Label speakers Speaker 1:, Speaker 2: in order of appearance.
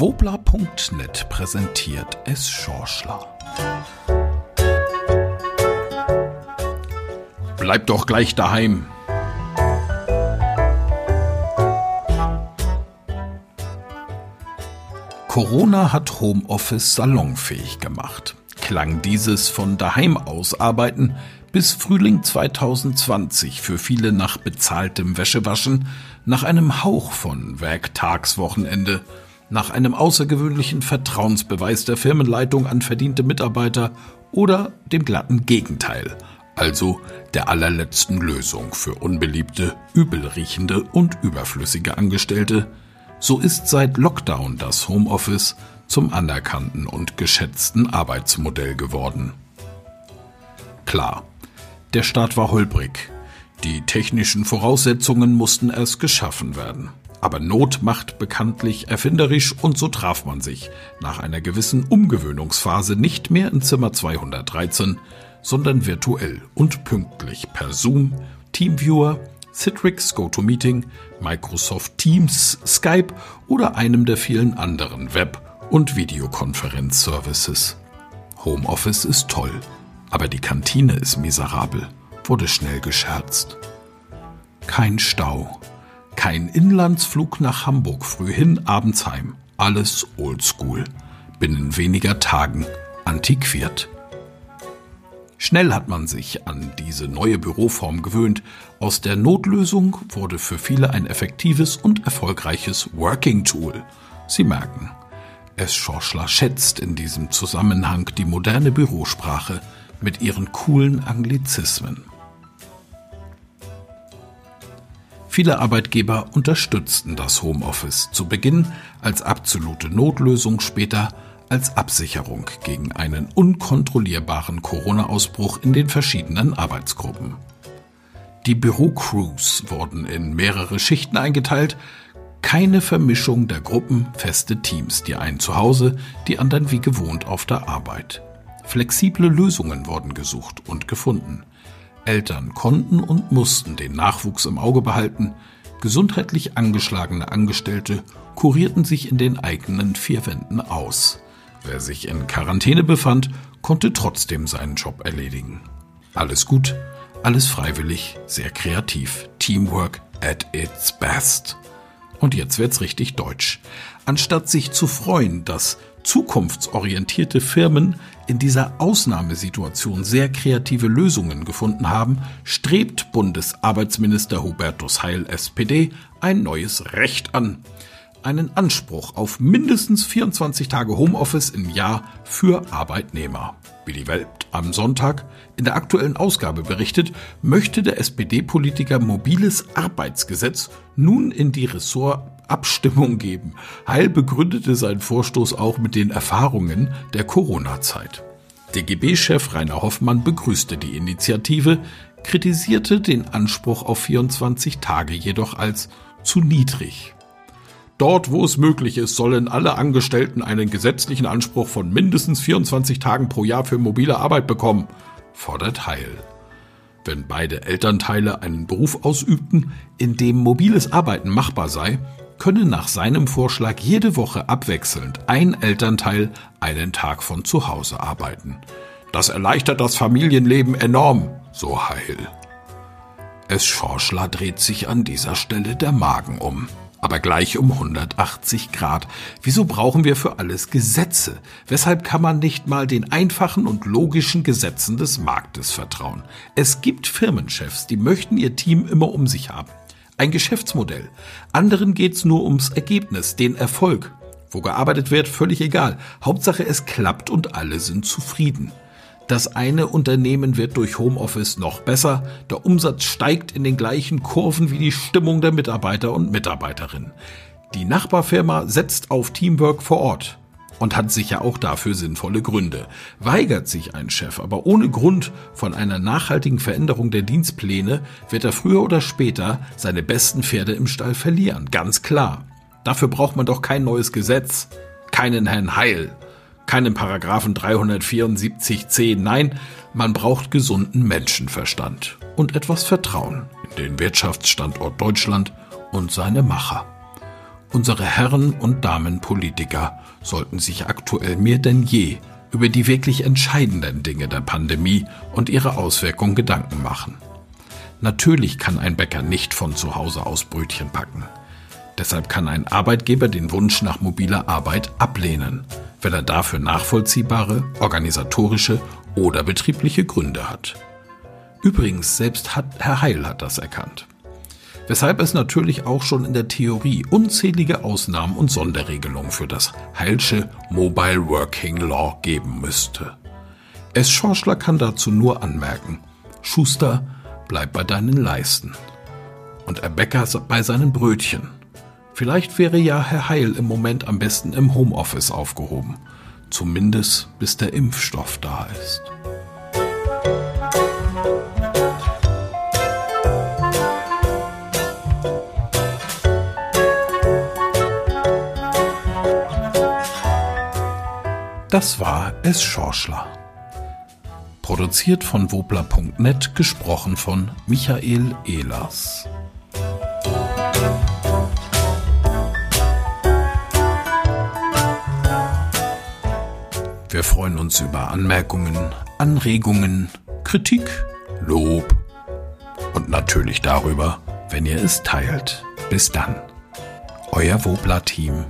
Speaker 1: Wobla.net präsentiert es Schorschler. Bleib doch gleich daheim. Corona hat Homeoffice salonfähig gemacht. Klang dieses von daheim aus arbeiten bis Frühling 2020 für viele nach bezahltem Wäschewaschen, nach einem Hauch von Werktagswochenende, nach einem außergewöhnlichen Vertrauensbeweis der Firmenleitung an verdiente Mitarbeiter oder dem glatten Gegenteil, also der allerletzten Lösung für unbeliebte, übelriechende und überflüssige Angestellte, so ist seit Lockdown das Homeoffice zum anerkannten und geschätzten Arbeitsmodell geworden. Klar, der Start war holprig. Die technischen Voraussetzungen mussten erst geschaffen werden. Aber Not macht bekanntlich erfinderisch und so traf man sich nach einer gewissen Umgewöhnungsphase nicht mehr in Zimmer 213, sondern virtuell und pünktlich per Zoom, Teamviewer, Citrix GoToMeeting, Microsoft Teams, Skype oder einem der vielen anderen Web- und Videokonferenzservices. Homeoffice ist toll, aber die Kantine ist miserabel, wurde schnell gescherzt. Kein Stau, kein Inlandsflug nach Hamburg früh hin, abends heim. Alles oldschool. Binnen weniger Tagen antiquiert. Schnell hat man sich an diese neue Büroform gewöhnt. Aus der Notlösung wurde für viele ein effektives und erfolgreiches Working Tool. Sie merken, es Schorschler schätzt in diesem Zusammenhang die moderne Bürosprache mit ihren coolen Anglizismen. Viele Arbeitgeber unterstützten das Homeoffice zu Beginn als absolute Notlösung, später als Absicherung gegen einen unkontrollierbaren Corona-Ausbruch in den verschiedenen Arbeitsgruppen. Die Bürocrews wurden in mehrere Schichten eingeteilt, keine Vermischung der Gruppen, feste Teams, die einen zu Hause, die anderen wie gewohnt auf der Arbeit. Flexible Lösungen wurden gesucht und gefunden. Eltern konnten und mussten den Nachwuchs im Auge behalten, gesundheitlich angeschlagene Angestellte kurierten sich in den eigenen vier Wänden aus. Wer sich in Quarantäne befand, konnte trotzdem seinen Job erledigen. Alles gut, alles freiwillig, sehr kreativ. Teamwork at its best. Und jetzt wird's richtig deutsch. Anstatt sich zu freuen, dass zukunftsorientierte Firmen in dieser Ausnahmesituation sehr kreative Lösungen gefunden haben, strebt Bundesarbeitsminister Hubertus Heil SPD ein neues Recht an einen Anspruch auf mindestens 24 Tage Homeoffice im Jahr für Arbeitnehmer. Wie die Welt am Sonntag in der aktuellen Ausgabe berichtet, möchte der SPD-Politiker mobiles Arbeitsgesetz nun in die Ressortabstimmung geben. Heil begründete seinen Vorstoß auch mit den Erfahrungen der Corona-Zeit. DGB-Chef Rainer Hoffmann begrüßte die Initiative, kritisierte den Anspruch auf 24 Tage jedoch als zu niedrig. Dort, wo es möglich ist, sollen alle Angestellten einen gesetzlichen Anspruch von mindestens 24 Tagen pro Jahr für mobile Arbeit bekommen, fordert Heil. Wenn beide Elternteile einen Beruf ausübten, in dem mobiles Arbeiten machbar sei, könne nach seinem Vorschlag jede Woche abwechselnd ein Elternteil einen Tag von zu Hause arbeiten. Das erleichtert das Familienleben enorm, so Heil. Es Schorschler dreht sich an dieser Stelle der Magen um aber gleich um 180 Grad. Wieso brauchen wir für alles Gesetze? Weshalb kann man nicht mal den einfachen und logischen Gesetzen des Marktes vertrauen? Es gibt Firmenchefs, die möchten ihr Team immer um sich haben. Ein Geschäftsmodell. Anderen geht's nur ums Ergebnis, den Erfolg. Wo gearbeitet wird, völlig egal. Hauptsache es klappt und alle sind zufrieden. Das eine Unternehmen wird durch Homeoffice noch besser, der Umsatz steigt in den gleichen Kurven wie die Stimmung der Mitarbeiter und Mitarbeiterinnen. Die Nachbarfirma setzt auf Teamwork vor Ort und hat sicher auch dafür sinnvolle Gründe. Weigert sich ein Chef aber ohne Grund von einer nachhaltigen Veränderung der Dienstpläne, wird er früher oder später seine besten Pferde im Stall verlieren, ganz klar. Dafür braucht man doch kein neues Gesetz, keinen Herrn Heil keinen Paragraphen 374c. Nein, man braucht gesunden Menschenverstand und etwas Vertrauen in den Wirtschaftsstandort Deutschland und seine Macher. Unsere Herren und Damen Politiker sollten sich aktuell mehr denn je über die wirklich entscheidenden Dinge der Pandemie und ihre Auswirkungen Gedanken machen. Natürlich kann ein Bäcker nicht von zu Hause aus Brötchen backen. Deshalb kann ein Arbeitgeber den Wunsch nach mobiler Arbeit ablehnen, wenn er dafür nachvollziehbare, organisatorische oder betriebliche Gründe hat. Übrigens, selbst Herr Heil hat das erkannt. Weshalb es natürlich auch schon in der Theorie unzählige Ausnahmen und Sonderregelungen für das Heilsche Mobile Working Law geben müsste. S. Schorschler kann dazu nur anmerken, Schuster, bleib bei deinen Leisten. Und er Bäcker bei seinen Brötchen. Vielleicht wäre ja Herr Heil im Moment am besten im Homeoffice aufgehoben. Zumindest bis der Impfstoff da ist. Das war Es Schorschler. Produziert von wobler.net, gesprochen von Michael Ehlers. Wir freuen uns über Anmerkungen, Anregungen, Kritik, Lob und natürlich darüber, wenn ihr es teilt. Bis dann. Euer Wobler-Team